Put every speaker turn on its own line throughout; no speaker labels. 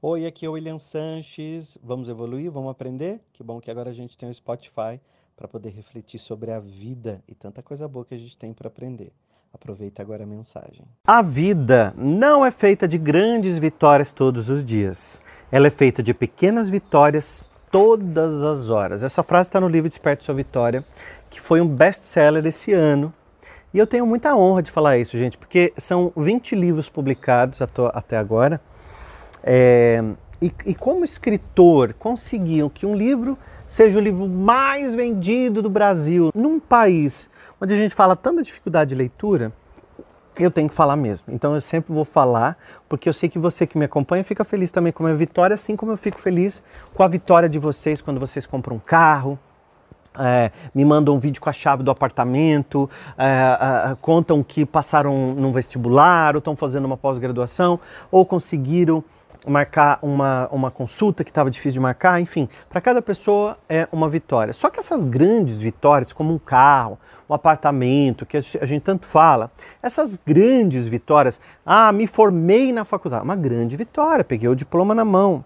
Oi, aqui é o William Sanches. Vamos evoluir? Vamos aprender? Que bom que agora a gente tem o Spotify para poder refletir sobre a vida e tanta coisa boa que a gente tem para aprender. Aproveita agora a mensagem. A vida não é feita de grandes vitórias todos os dias. Ela é feita de pequenas vitórias todas as horas. Essa frase está no livro Desperte Sua Vitória, que foi um best-seller esse ano. E eu tenho muita honra de falar isso, gente, porque são 20 livros publicados até agora é, e, e, como escritor, conseguiam que um livro seja o livro mais vendido do Brasil, num país onde a gente fala tanta dificuldade de leitura, eu tenho que falar mesmo. Então eu sempre vou falar, porque eu sei que você que me acompanha fica feliz também com a minha vitória, assim como eu fico feliz com a vitória de vocês quando vocês compram um carro, é, me mandam um vídeo com a chave do apartamento, é, é, contam que passaram num vestibular, ou estão fazendo uma pós-graduação, ou conseguiram marcar uma, uma consulta que estava difícil de marcar, enfim, para cada pessoa é uma vitória. Só que essas grandes vitórias, como um carro, um apartamento, que a gente tanto fala, essas grandes vitórias, ah, me formei na faculdade, uma grande vitória, peguei o diploma na mão.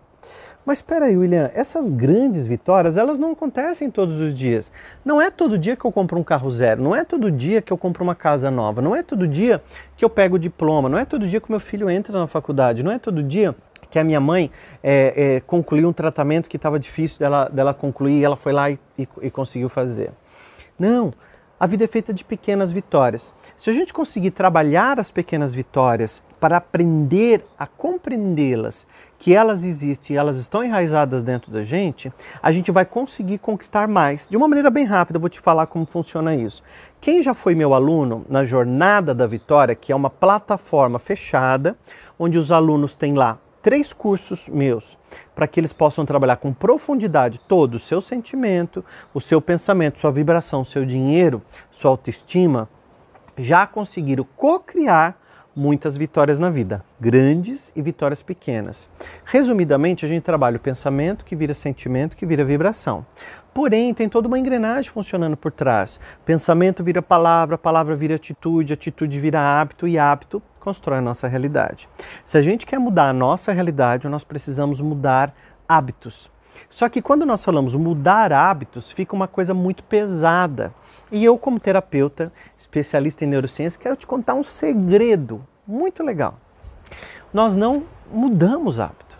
Mas espera aí, William, essas grandes vitórias, elas não acontecem todos os dias. Não é todo dia que eu compro um carro zero, não é todo dia que eu compro uma casa nova, não é todo dia que eu pego o diploma, não é todo dia que meu filho entra na faculdade, não é todo dia que a minha mãe é, é, concluiu um tratamento que estava difícil dela, dela concluir e ela foi lá e, e, e conseguiu fazer. Não, a vida é feita de pequenas vitórias. Se a gente conseguir trabalhar as pequenas vitórias para aprender a compreendê-las, que elas existem e elas estão enraizadas dentro da gente, a gente vai conseguir conquistar mais. De uma maneira bem rápida, eu vou te falar como funciona isso. Quem já foi meu aluno na Jornada da Vitória, que é uma plataforma fechada, onde os alunos têm lá três cursos meus para que eles possam trabalhar com profundidade todo o seu sentimento, o seu pensamento, sua vibração, seu dinheiro, sua autoestima, já conseguiram co-criar muitas vitórias na vida, grandes e vitórias pequenas. Resumidamente, a gente trabalha o pensamento que vira sentimento, que vira vibração. Porém, tem toda uma engrenagem funcionando por trás. Pensamento vira palavra, palavra vira atitude, atitude vira hábito e hábito constrói a nossa realidade. Se a gente quer mudar a nossa realidade, nós precisamos mudar hábitos. Só que quando nós falamos mudar hábitos, fica uma coisa muito pesada. E eu, como terapeuta, especialista em neurociência, quero te contar um segredo muito legal. Nós não mudamos hábitos,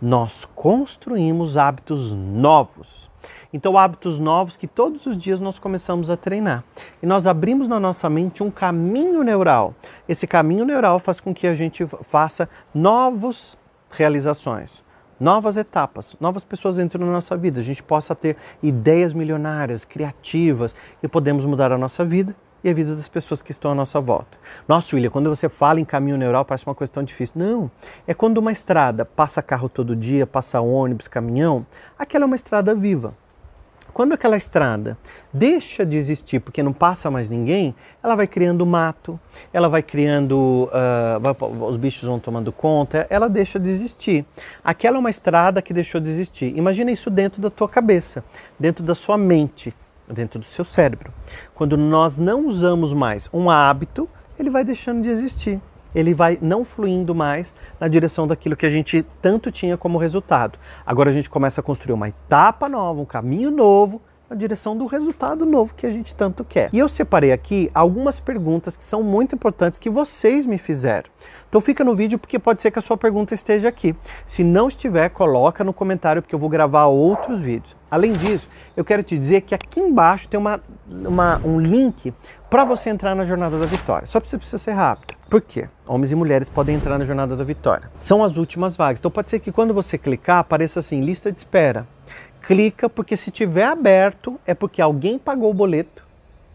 nós construímos hábitos novos. Então, hábitos novos que todos os dias nós começamos a treinar. E nós abrimos na nossa mente um caminho neural. Esse caminho neural faz com que a gente faça novas realizações novas etapas, novas pessoas entram na nossa vida, a gente possa ter ideias milionárias, criativas e podemos mudar a nossa vida e a vida das pessoas que estão à nossa volta. Nossa, William, quando você fala em caminho neural parece uma coisa tão difícil. Não, é quando uma estrada passa carro todo dia, passa ônibus, caminhão, aquela é uma estrada viva. Quando aquela estrada deixa de existir porque não passa mais ninguém, ela vai criando mato, ela vai criando, uh, vai, os bichos vão tomando conta, ela deixa de existir. Aquela é uma estrada que deixou de existir. Imagina isso dentro da tua cabeça, dentro da sua mente, dentro do seu cérebro. Quando nós não usamos mais um hábito, ele vai deixando de existir ele vai não fluindo mais na direção daquilo que a gente tanto tinha como resultado. Agora a gente começa a construir uma etapa nova, um caminho novo na direção do resultado novo que a gente tanto quer. E eu separei aqui algumas perguntas que são muito importantes que vocês me fizeram. Então fica no vídeo porque pode ser que a sua pergunta esteja aqui. Se não estiver, coloca no comentário porque eu vou gravar outros vídeos. Além disso, eu quero te dizer que aqui embaixo tem uma, uma um link para você entrar na Jornada da Vitória. Só você precisa ser rápido. Por quê? Homens e mulheres podem entrar na Jornada da Vitória. São as últimas vagas. Então pode ser que quando você clicar apareça assim, lista de espera. Clica porque se tiver aberto é porque alguém pagou o boleto.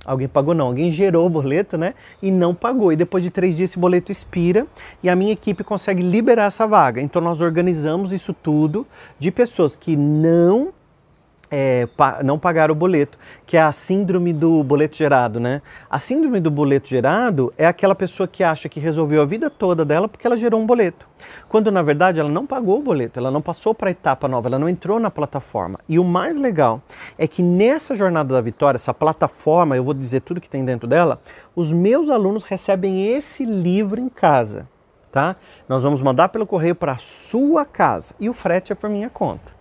Alguém pagou não, alguém gerou o boleto, né? E não pagou. E depois de três dias esse boleto expira e a minha equipe consegue liberar essa vaga. Então nós organizamos isso tudo de pessoas que não é, pa não pagar o boleto, que é a síndrome do boleto gerado, né? A síndrome do boleto gerado é aquela pessoa que acha que resolveu a vida toda dela porque ela gerou um boleto, quando na verdade ela não pagou o boleto, ela não passou para a etapa nova, ela não entrou na plataforma. E o mais legal é que nessa jornada da vitória, essa plataforma, eu vou dizer tudo que tem dentro dela, os meus alunos recebem esse livro em casa. tá? Nós vamos mandar pelo correio para sua casa e o frete é por minha conta.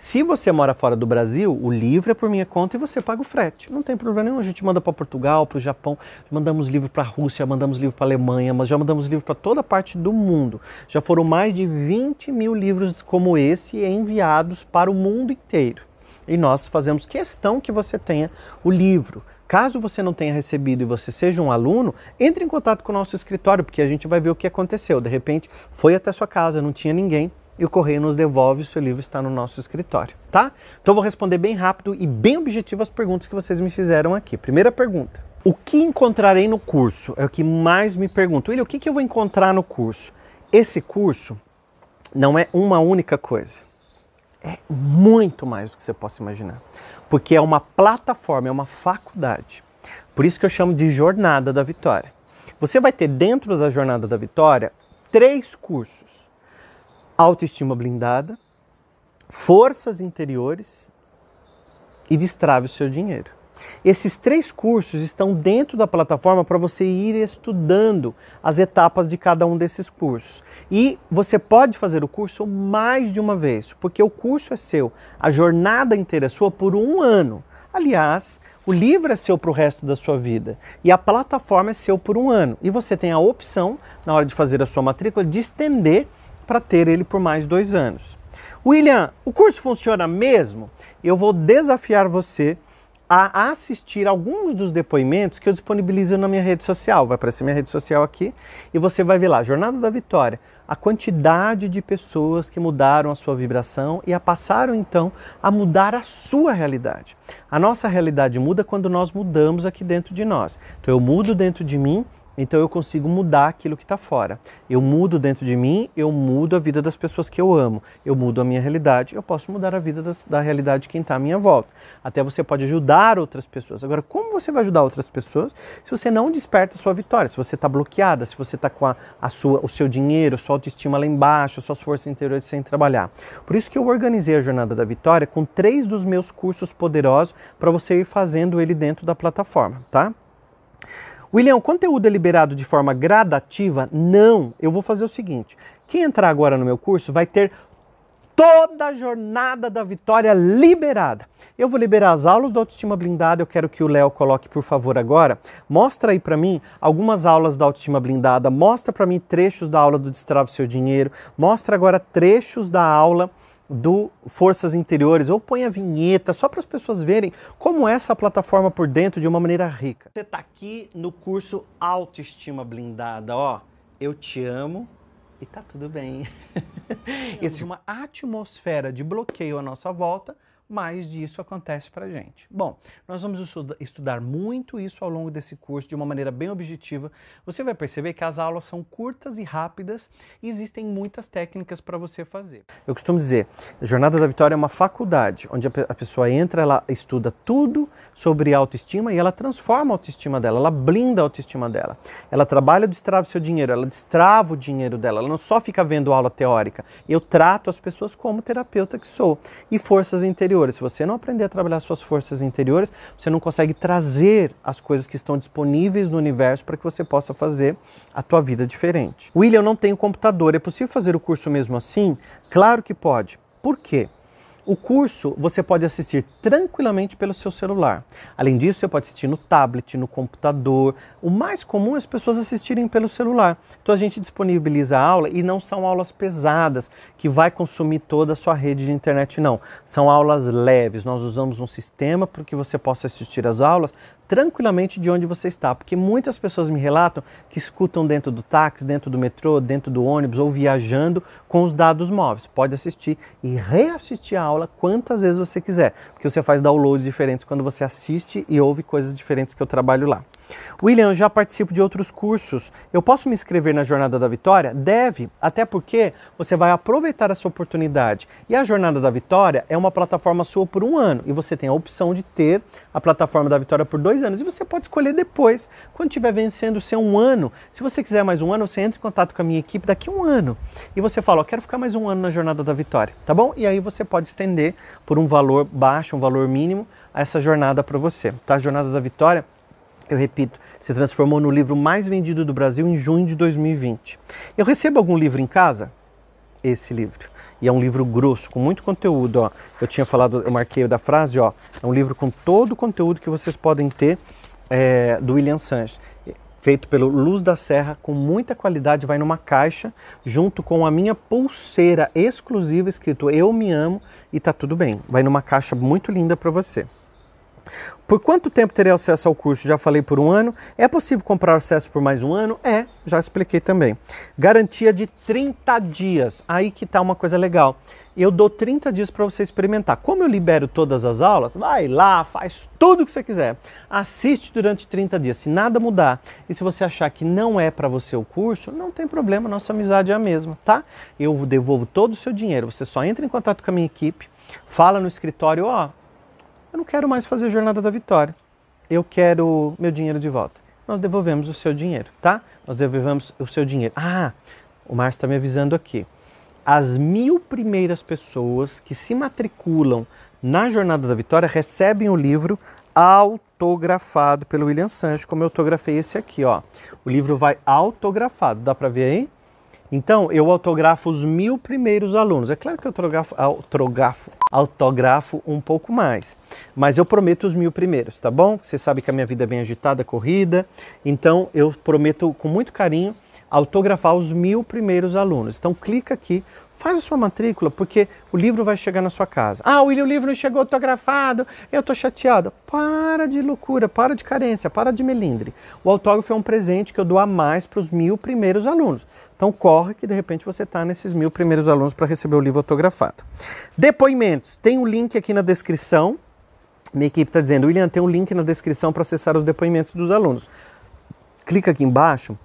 Se você mora fora do Brasil, o livro é por minha conta e você paga o frete. Não tem problema nenhum. A gente manda para Portugal, para o Japão, mandamos livro para a Rússia, mandamos livro para a Alemanha, mas já mandamos livro para toda parte do mundo. Já foram mais de 20 mil livros como esse enviados para o mundo inteiro. E nós fazemos questão que você tenha o livro. Caso você não tenha recebido e você seja um aluno, entre em contato com o nosso escritório, porque a gente vai ver o que aconteceu. De repente, foi até sua casa, não tinha ninguém, e o correio nos devolve, o seu livro está no nosso escritório, tá? Então vou responder bem rápido e bem objetivo as perguntas que vocês me fizeram aqui. Primeira pergunta: O que encontrarei no curso? É o que mais me perguntam. William, o que, que eu vou encontrar no curso? Esse curso não é uma única coisa. É muito mais do que você possa imaginar. Porque é uma plataforma, é uma faculdade. Por isso que eu chamo de Jornada da Vitória. Você vai ter dentro da Jornada da Vitória três cursos autoestima blindada, forças interiores e destrave o seu dinheiro. Esses três cursos estão dentro da plataforma para você ir estudando as etapas de cada um desses cursos. E você pode fazer o curso mais de uma vez, porque o curso é seu, a jornada inteira é sua por um ano. Aliás, o livro é seu para o resto da sua vida e a plataforma é seu por um ano. E você tem a opção, na hora de fazer a sua matrícula, de estender para ter ele por mais dois anos. William, o curso funciona mesmo? Eu vou desafiar você a assistir alguns dos depoimentos que eu disponibilizo na minha rede social. Vai aparecer minha rede social aqui e você vai ver lá, Jornada da Vitória, a quantidade de pessoas que mudaram a sua vibração e a passaram então a mudar a sua realidade. A nossa realidade muda quando nós mudamos aqui dentro de nós. Então eu mudo dentro de mim então eu consigo mudar aquilo que está fora. Eu mudo dentro de mim, eu mudo a vida das pessoas que eu amo, eu mudo a minha realidade, eu posso mudar a vida das, da realidade de quem está à minha volta. Até você pode ajudar outras pessoas. Agora, como você vai ajudar outras pessoas se você não desperta a sua vitória? Se você está bloqueada, se você está com a, a, sua, o seu dinheiro, sua autoestima lá embaixo, suas forças interiores sem trabalhar. Por isso que eu organizei a Jornada da Vitória com três dos meus cursos poderosos para você ir fazendo ele dentro da plataforma, tá? William, o conteúdo é liberado de forma gradativa? Não. Eu vou fazer o seguinte: quem entrar agora no meu curso vai ter toda a jornada da vitória liberada. Eu vou liberar as aulas da autoestima blindada. Eu quero que o Léo coloque, por favor, agora. Mostra aí para mim algumas aulas da autoestima blindada. Mostra para mim trechos da aula do Destrave Seu Dinheiro. Mostra agora trechos da aula do Forças Interiores, ou põe a vinheta só para as pessoas verem como é essa plataforma por dentro de uma maneira rica. Você está aqui no curso Autoestima Blindada, ó. Eu te amo e tá tudo bem. Existe uma atmosfera de bloqueio à nossa volta mais disso acontece para gente. Bom, nós vamos estudar muito isso ao longo desse curso de uma maneira bem objetiva. Você vai perceber que as aulas são curtas e rápidas e existem muitas técnicas para você fazer. Eu costumo dizer, a Jornada da Vitória é uma faculdade onde a pessoa entra, ela estuda tudo sobre autoestima e ela transforma a autoestima dela, ela blinda a autoestima dela. Ela trabalha, destrava o seu dinheiro, ela destrava o dinheiro dela, ela não só fica vendo aula teórica. Eu trato as pessoas como terapeuta que sou e forças interiores Se você não aprender a trabalhar suas forças interiores, você não consegue trazer as coisas que estão disponíveis no universo para que você possa fazer a tua vida diferente. William, eu não tenho computador. É possível fazer o curso mesmo assim? Claro que pode. Por quê? O curso você pode assistir tranquilamente pelo seu celular. Além disso, você pode assistir no tablet, no computador. O mais comum é as pessoas assistirem pelo celular. Então a gente disponibiliza a aula e não são aulas pesadas que vai consumir toda a sua rede de internet, não. São aulas leves. Nós usamos um sistema para que você possa assistir as aulas tranquilamente de onde você está, porque muitas pessoas me relatam que escutam dentro do táxi, dentro do metrô, dentro do ônibus ou viajando com os dados móveis. Pode assistir e reassistir a aula quantas vezes você quiser, porque você faz downloads diferentes quando você assiste e ouve coisas diferentes que eu trabalho lá. William, já participo de outros cursos. Eu posso me inscrever na Jornada da Vitória? Deve, até porque você vai aproveitar essa oportunidade. E a Jornada da Vitória é uma plataforma sua por um ano e você tem a opção de ter a plataforma da Vitória por dois anos. E você pode escolher depois, quando estiver vencendo o seu um ano. Se você quiser mais um ano, você entra em contato com a minha equipe daqui a um ano e você fala: Eu quero ficar mais um ano na Jornada da Vitória, tá bom? E aí você pode estender por um valor baixo, um valor mínimo, essa jornada para você. Tá? A Jornada da Vitória eu repito, se transformou no livro mais vendido do Brasil em junho de 2020. Eu recebo algum livro em casa? Esse livro. E é um livro grosso, com muito conteúdo. Ó. Eu tinha falado, eu marquei da frase, ó. É um livro com todo o conteúdo que vocês podem ter é, do William Sanches. Feito pelo Luz da Serra, com muita qualidade, vai numa caixa, junto com a minha pulseira exclusiva escrito Eu Me Amo e tá tudo bem. Vai numa caixa muito linda para você. Por quanto tempo terei acesso ao curso? Já falei por um ano. É possível comprar acesso por mais um ano? É, já expliquei também. Garantia de 30 dias. Aí que tá uma coisa legal. Eu dou 30 dias para você experimentar. Como eu libero todas as aulas, vai lá, faz tudo o que você quiser. Assiste durante 30 dias. Se nada mudar e se você achar que não é para você o curso, não tem problema, nossa amizade é a mesma, tá? Eu devolvo todo o seu dinheiro. Você só entra em contato com a minha equipe, fala no escritório, ó, eu não quero mais fazer Jornada da Vitória. Eu quero meu dinheiro de volta. Nós devolvemos o seu dinheiro, tá? Nós devolvemos o seu dinheiro. Ah, o Márcio está me avisando aqui. As mil primeiras pessoas que se matriculam na Jornada da Vitória recebem o livro autografado pelo William Sanches, como eu autografei esse aqui, ó. O livro vai autografado, dá para ver aí? Então, eu autografo os mil primeiros alunos. É claro que eu autografo, autografo, autografo um pouco mais, mas eu prometo os mil primeiros, tá bom? Você sabe que a minha vida é bem agitada, corrida, então eu prometo com muito carinho autografar os mil primeiros alunos. Então, clica aqui, faz a sua matrícula, porque o livro vai chegar na sua casa. Ah, William, o livro não chegou autografado, eu estou chateada. Para de loucura, para de carência, para de melindre. O autógrafo é um presente que eu dou a mais para os mil primeiros alunos. Então corre que de repente você está nesses mil primeiros alunos para receber o livro autografado. Depoimentos. Tem um link aqui na descrição. Minha equipe está dizendo, William, tem um link na descrição para acessar os depoimentos dos alunos. Clica aqui embaixo,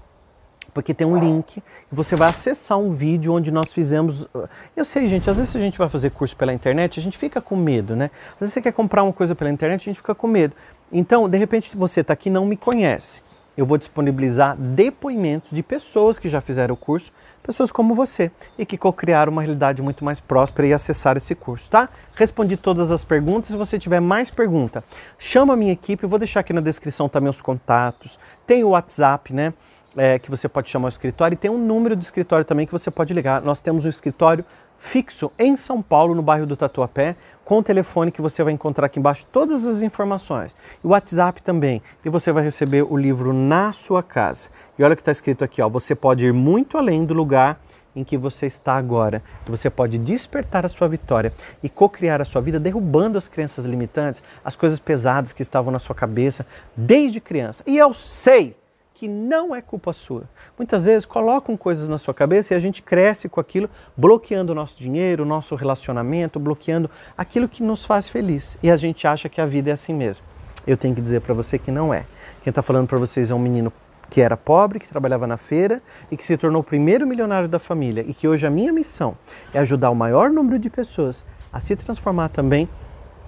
porque tem um link e você vai acessar um vídeo onde nós fizemos. Eu sei, gente, às vezes a gente vai fazer curso pela internet, a gente fica com medo, né? Às vezes você quer comprar uma coisa pela internet, a gente fica com medo. Então, de repente, você está aqui e não me conhece eu vou disponibilizar depoimentos de pessoas que já fizeram o curso, pessoas como você, e que co-criaram uma realidade muito mais próspera e acessaram esse curso, tá? Respondi todas as perguntas. Se você tiver mais pergunta, chama a minha equipe. vou deixar aqui na descrição também os contatos. Tem o WhatsApp, né? É, que você pode chamar o escritório e tem um número do escritório também que você pode ligar. Nós temos um escritório fixo em São Paulo, no bairro do Tatuapé com o telefone que você vai encontrar aqui embaixo todas as informações. E o WhatsApp também. E você vai receber o livro na sua casa. E olha o que está escrito aqui, ó. Você pode ir muito além do lugar em que você está agora. Você pode despertar a sua vitória e co-criar a sua vida, derrubando as crenças limitantes, as coisas pesadas que estavam na sua cabeça desde criança. E eu sei que não é culpa sua. Muitas vezes colocam coisas na sua cabeça e a gente cresce com aquilo, bloqueando o nosso dinheiro, o nosso relacionamento, bloqueando aquilo que nos faz feliz. E a gente acha que a vida é assim mesmo. Eu tenho que dizer para você que não é. Quem está falando para vocês é um menino que era pobre, que trabalhava na feira e que se tornou o primeiro milionário da família e que hoje a minha missão é ajudar o maior número de pessoas a se transformar também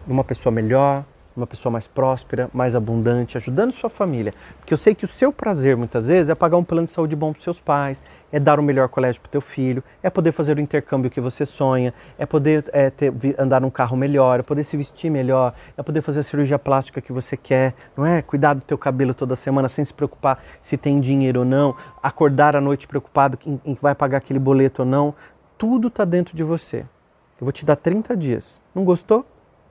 em uma pessoa melhor, uma pessoa mais próspera, mais abundante, ajudando sua família. Porque eu sei que o seu prazer, muitas vezes, é pagar um plano de saúde bom para seus pais, é dar o um melhor colégio para o teu filho, é poder fazer o intercâmbio que você sonha, é poder é, ter, andar num carro melhor, é poder se vestir melhor, é poder fazer a cirurgia plástica que você quer, não é? Cuidar do teu cabelo toda semana sem se preocupar se tem dinheiro ou não, acordar à noite preocupado em, em que vai pagar aquele boleto ou não. Tudo está dentro de você. Eu vou te dar 30 dias. Não gostou?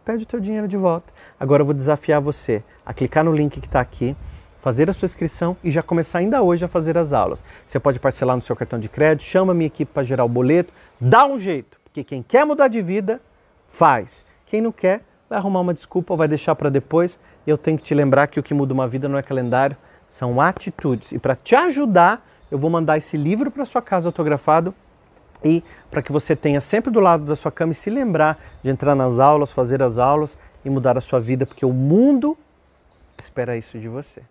Pede o teu dinheiro de volta. Agora eu vou desafiar você a clicar no link que está aqui, fazer a sua inscrição e já começar ainda hoje a fazer as aulas. Você pode parcelar no seu cartão de crédito, chama a minha equipe para gerar o boleto, dá um jeito, porque quem quer mudar de vida, faz. Quem não quer, vai arrumar uma desculpa ou vai deixar para depois. Eu tenho que te lembrar que o que muda uma vida não é calendário, são atitudes. E para te ajudar, eu vou mandar esse livro para sua casa autografado e para que você tenha sempre do lado da sua cama e se lembrar de entrar nas aulas, fazer as aulas e mudar a sua vida, porque o mundo espera isso de você.